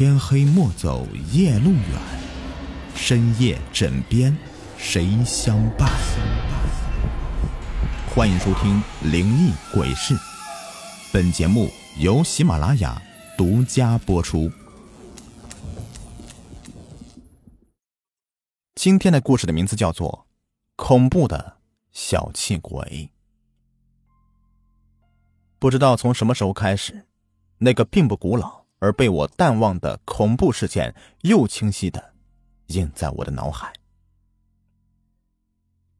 天黑莫走夜路远，深夜枕边谁相伴？欢迎收听《灵异鬼事》，本节目由喜马拉雅独家播出。今天的故事的名字叫做《恐怖的小气鬼》。不知道从什么时候开始，那个并不古老而被我淡忘的恐怖事件又清晰的印在我的脑海。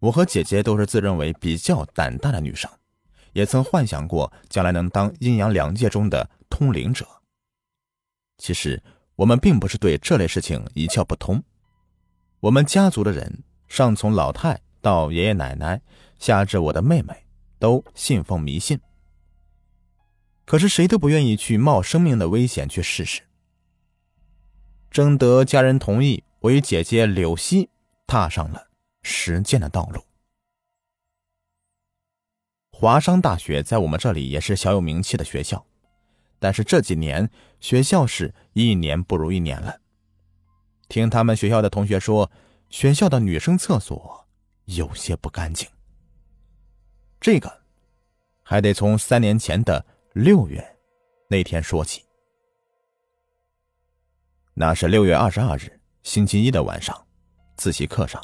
我和姐姐都是自认为比较胆大的女生，也曾幻想过将来能当阴阳两界中的通灵者。其实我们并不是对这类事情一窍不通。我们家族的人，上从老太到爷爷奶奶，下至我的妹妹，都信奉迷信。可是谁都不愿意去冒生命的危险去试试。征得家人同意，我与姐姐柳溪踏上了实践的道路。华商大学在我们这里也是小有名气的学校，但是这几年学校是一年不如一年了。听他们学校的同学说，学校的女生厕所有些不干净。这个还得从三年前的六月那天说起。那是六月二十二日星期一的晚上，自习课上，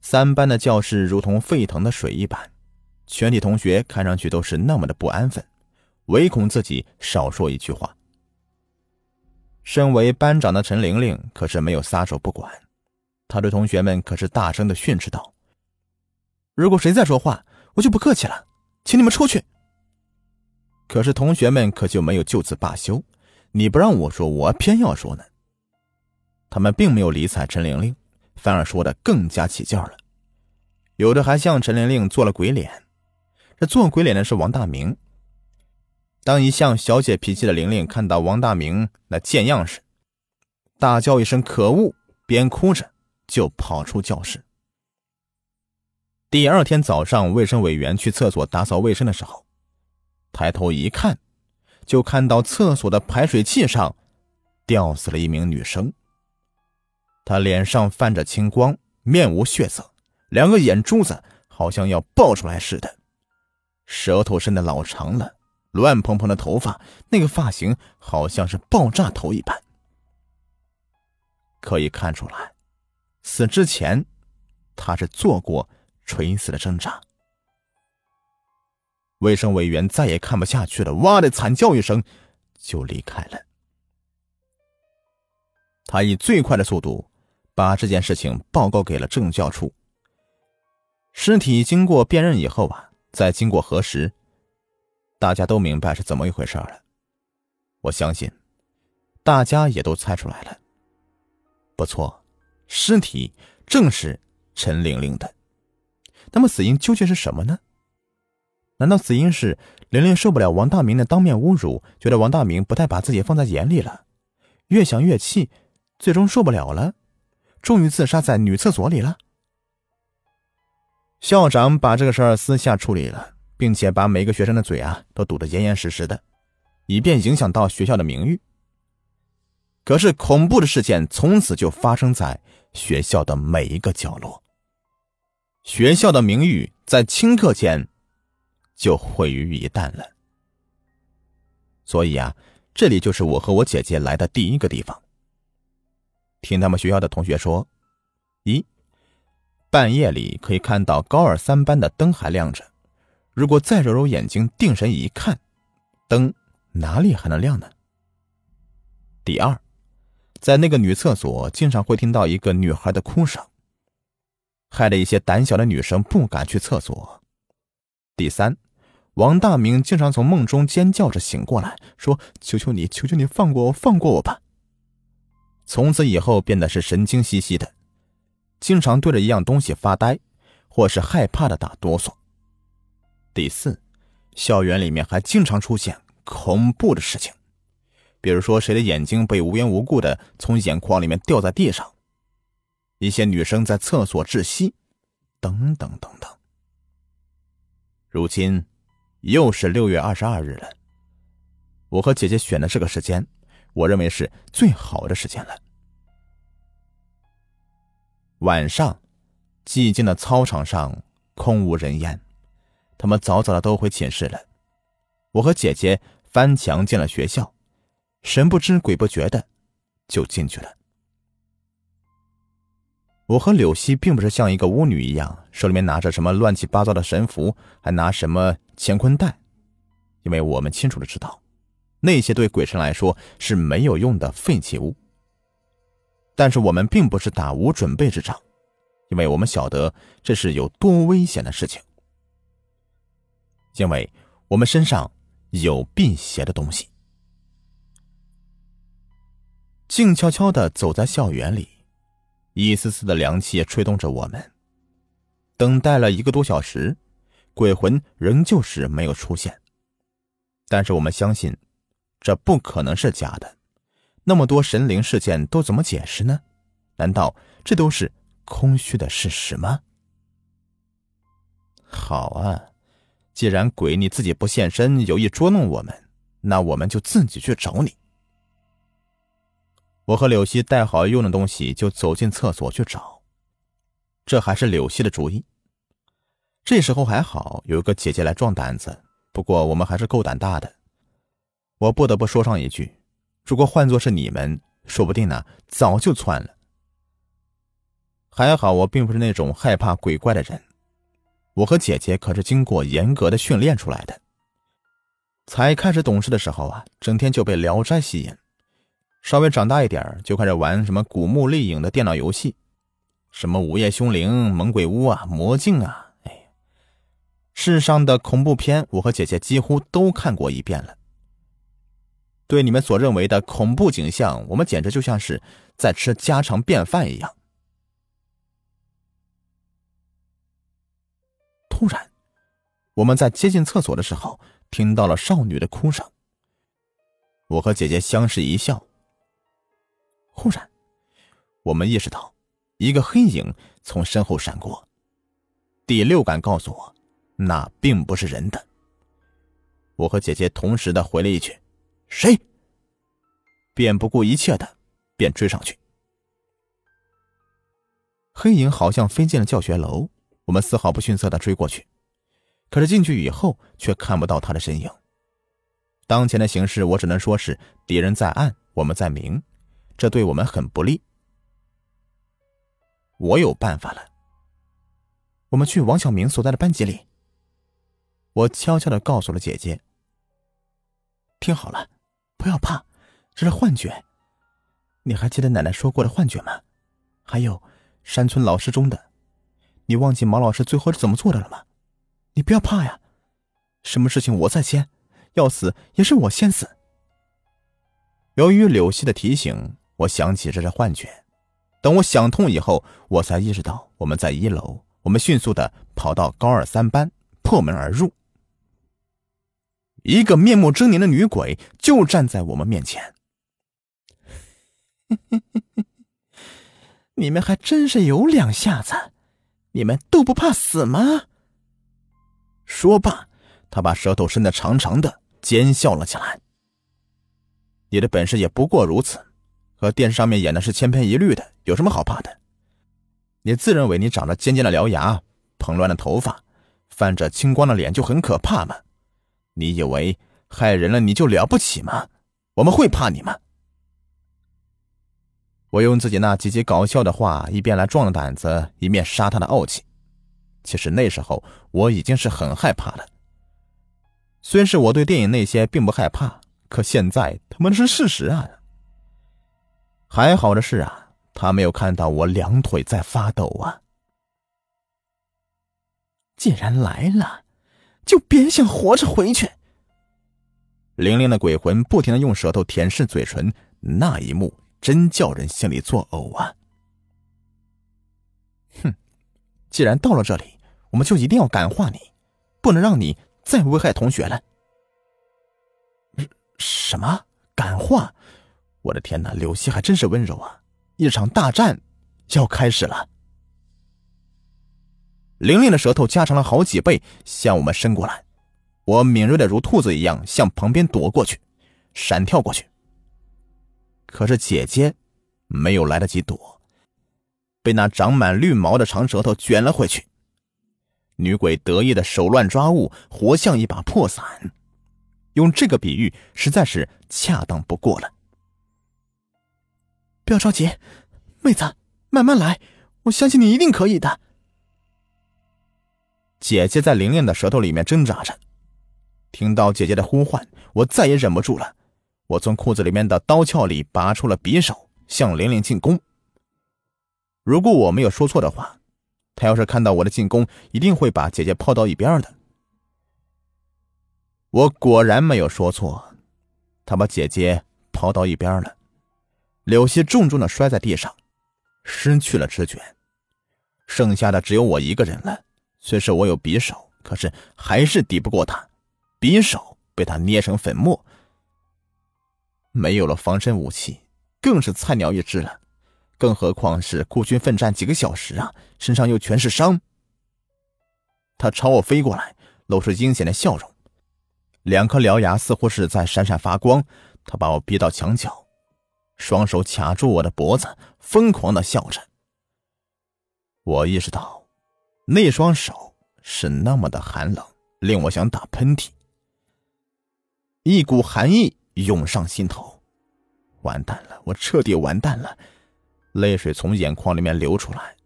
三班的教室如同沸腾的水一般，全体同学看上去都是那么的不安分，唯恐自己少说一句话。身为班长的陈玲玲可是没有撒手不管，她对同学们可是大声的训斥道：“如果谁再说话，我就不客气了，请你们出去。”可是同学们可就没有就此罢休，你不让我说，我偏要说呢。他们并没有理睬陈玲玲，反而说的更加起劲了，有的还向陈玲玲做了鬼脸。这做鬼脸的是王大明。当一向小姐脾气的玲玲看到王大明那贱样时，大叫一声“可恶”，边哭着就跑出教室。第二天早上，卫生委员去厕所打扫卫生的时候，抬头一看，就看到厕所的排水器上吊死了一名女生。她脸上泛着青光，面无血色，两个眼珠子好像要爆出来似的，舌头伸的老长了。乱蓬蓬的头发，那个发型好像是爆炸头一般。可以看出来，死之前他是做过垂死的挣扎。卫生委员再也看不下去了，哇的惨叫一声，就离开了。他以最快的速度把这件事情报告给了政教处。尸体经过辨认以后啊，再经过核实。大家都明白是怎么一回事了，我相信，大家也都猜出来了。不错，尸体正是陈玲玲的。那么死因究竟是什么呢？难道死因是玲玲受不了王大明的当面侮辱，觉得王大明不太把自己放在眼里了，越想越气，最终受不了了，终于自杀在女厕所里了？校长把这个事儿私下处理了。并且把每个学生的嘴啊都堵得严严实实的，以便影响到学校的名誉。可是恐怖的事件从此就发生在学校的每一个角落，学校的名誉在顷刻间就毁于一旦了。所以啊，这里就是我和我姐姐来的第一个地方。听他们学校的同学说，一半夜里可以看到高二三班的灯还亮着。如果再揉揉眼睛，定神一看，灯哪里还能亮呢？第二，在那个女厕所，经常会听到一个女孩的哭声，害得一些胆小的女生不敢去厕所。第三，王大明经常从梦中尖叫着醒过来，说：“求求你，求求你放过我，放过我吧。”从此以后，变得是神经兮兮的，经常对着一样东西发呆，或是害怕的打哆嗦。第四，校园里面还经常出现恐怖的事情，比如说谁的眼睛被无缘无故的从眼眶里面掉在地上，一些女生在厕所窒息，等等等等。如今又是六月二十二日了，我和姐姐选的这个时间，我认为是最好的时间了。晚上，寂静的操场上空无人烟，他们早早的都回寝室了。我和姐姐翻墙进了学校，神不知鬼不觉的就进去了。我和柳溪并不是像一个巫女一样，手里面拿着什么乱七八糟的神符，还拿什么乾坤袋，因为我们清楚的知道，那些对鬼神来说是没有用的废弃物。但是我们并不是打无准备之仗，因为我们晓得这是有多危险的事情，因为我们身上有辟邪的东西。静悄悄的走在校园里。一丝丝的凉气吹动着我们，等待了一个多小时，鬼魂仍旧是没有出现。但是我们相信，这不可能是假的。那么多神灵事件都怎么解释呢？难道这都是空虚的事实吗？好啊，既然鬼你自己不现身，有意捉弄我们，那我们就自己去找你。我和柳溪带好用的东西，就走进厕所去找。这还是柳溪的主意。这时候还好有一个姐姐来壮胆子，不过我们还是够胆大的。我不得不说上一句：如果换作是你们，说不定呢早就窜了。还好我并不是那种害怕鬼怪的人，我和姐姐可是经过严格的训练出来的。才开始懂事的时候啊，整天就被《聊斋》吸引。稍微长大一点就开始玩什么古墓丽影的电脑游戏，什么午夜凶铃、猛鬼屋啊、魔镜啊，哎，世上的恐怖片，我和姐姐几乎都看过一遍了。对你们所认为的恐怖景象，我们简直就像是在吃家常便饭一样。突然，我们在接近厕所的时候，听到了少女的哭声。我和姐姐相视一笑。忽然，我们意识到，一个黑影从身后闪过。第六感告诉我，那并不是人的。我和姐姐同时的回了一句：“谁？”便不顾一切的便追上去。黑影好像飞进了教学楼，我们丝毫不逊色的追过去。可是进去以后，却看不到他的身影。当前的形势，我只能说是敌人在暗，我们在明。这对我们很不利。我有办法了。我们去王小明所在的班级里。我悄悄的告诉了姐姐。听好了，不要怕，这是幻觉。你还记得奶奶说过的幻觉吗？还有山村老师中的，你忘记毛老师最后是怎么做的了吗？你不要怕呀，什么事情我在先，要死也是我先死。由于柳溪的提醒。我想起这是幻觉，等我想通以后，我才意识到我们在一楼。我们迅速的跑到高二三班，破门而入。一个面目狰狞的女鬼就站在我们面前。你们还真是有两下子，你们都不怕死吗？说罢，他把舌头伸得长长的，奸笑了起来。你的本事也不过如此。和电视上面演的是千篇一律的，有什么好怕的？你自认为你长着尖尖的獠牙、蓬乱的头发、泛着青光的脸就很可怕吗？你以为害人了你就了不起吗？我们会怕你吗？我用自己那极其搞笑的话，一边来壮胆子，一面杀他的傲气。其实那时候我已经是很害怕了。虽然是我对电影那些并不害怕，可现在他妈的是事实啊！还好的是啊，他没有看到我两腿在发抖啊。既然来了，就别想活着回去。玲玲的鬼魂不停的用舌头舔舐嘴唇，那一幕真叫人心里作呕啊！哼，既然到了这里，我们就一定要感化你，不能让你再危害同学了。什么感化？我的天哪，柳溪还真是温柔啊！一场大战要开始了。玲玲的舌头加长了好几倍，向我们伸过来。我敏锐的如兔子一样向旁边躲过去，闪跳过去。可是姐姐没有来得及躲，被那长满绿毛的长舌头卷了回去。女鬼得意的手乱抓物，活像一把破伞。用这个比喻实在是恰当不过了。不要着急，妹子，慢慢来，我相信你一定可以的。姐姐在玲玲的舌头里面挣扎着。听到姐姐的呼唤，我再也忍不住了。我从裤子里面的刀鞘里拔出了匕首，向玲玲进攻。如果我没有说错的话，她要是看到我的进攻，一定会把姐姐抛到一边的。我果然没有说错，他把姐姐抛到一边了，柳溪重重的摔在地上，失去了知觉。剩下的只有我一个人了。虽是我有匕首，可是还是抵不过他，匕首被他捏成粉末。没有了防身武器，更是菜鸟一只了。更何况是孤军奋战几个小时啊，身上又全是伤。他朝我飞过来，露出阴险的笑容。两颗獠牙似乎是在闪闪发光，他把我逼到墙角，双手卡住我的脖子，疯狂的笑着。我意识到，那双手是那么的寒冷，令我想打喷嚏。一股寒意涌上心头，完蛋了，我彻底完蛋了，泪水从眼眶里面流出来，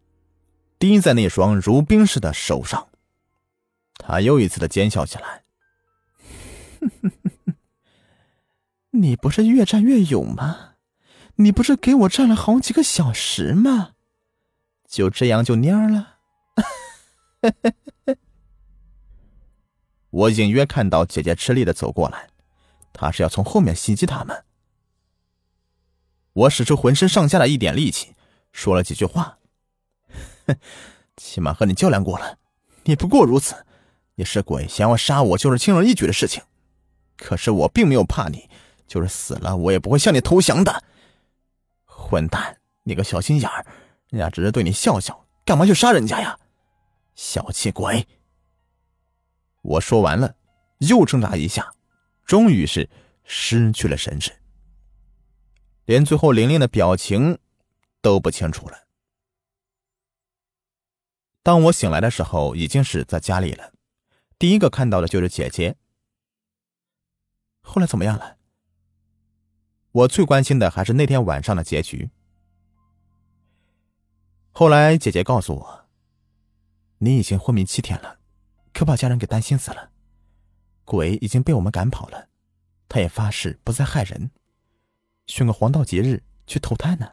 滴在那双如冰似的手上。他又一次的奸笑起来。你不是越战越勇吗？你不是给我站了好几个小时吗？就这样就蔫了？我隐约看到姐姐吃力的走过来，她是要从后面袭击他们。我使出浑身上下的一点力气，说了几句话。起码和你较量过了，你不过如此。你是鬼，想要杀我就是轻而易举的事情。可是我并没有怕你，就是死了我也不会向你投降的。混蛋，你个小心眼儿，人家只是对你笑笑，干嘛去杀人家呀？小气鬼！我说完了，又挣扎一下，终于是失去了神智，连最后玲玲的表情都不清楚了。当我醒来的时候，已经是在家里了，第一个看到的就是姐姐。后来怎么样了？我最关心的还是那天晚上的结局。后来姐姐告诉我，你已经昏迷七天了，可把家人给担心死了。鬼已经被我们赶跑了，他也发誓不再害人，选个黄道吉日去投胎呢。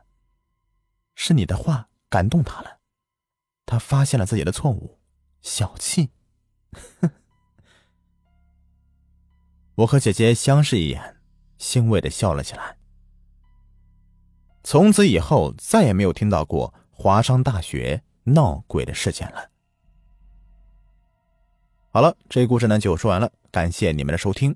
是你的话感动他了，他发现了自己的错误，小气，我和姐姐相视一眼，欣慰的笑了起来。从此以后，再也没有听到过华商大学闹鬼的事件了。好了，这故事呢就说完了，感谢你们的收听。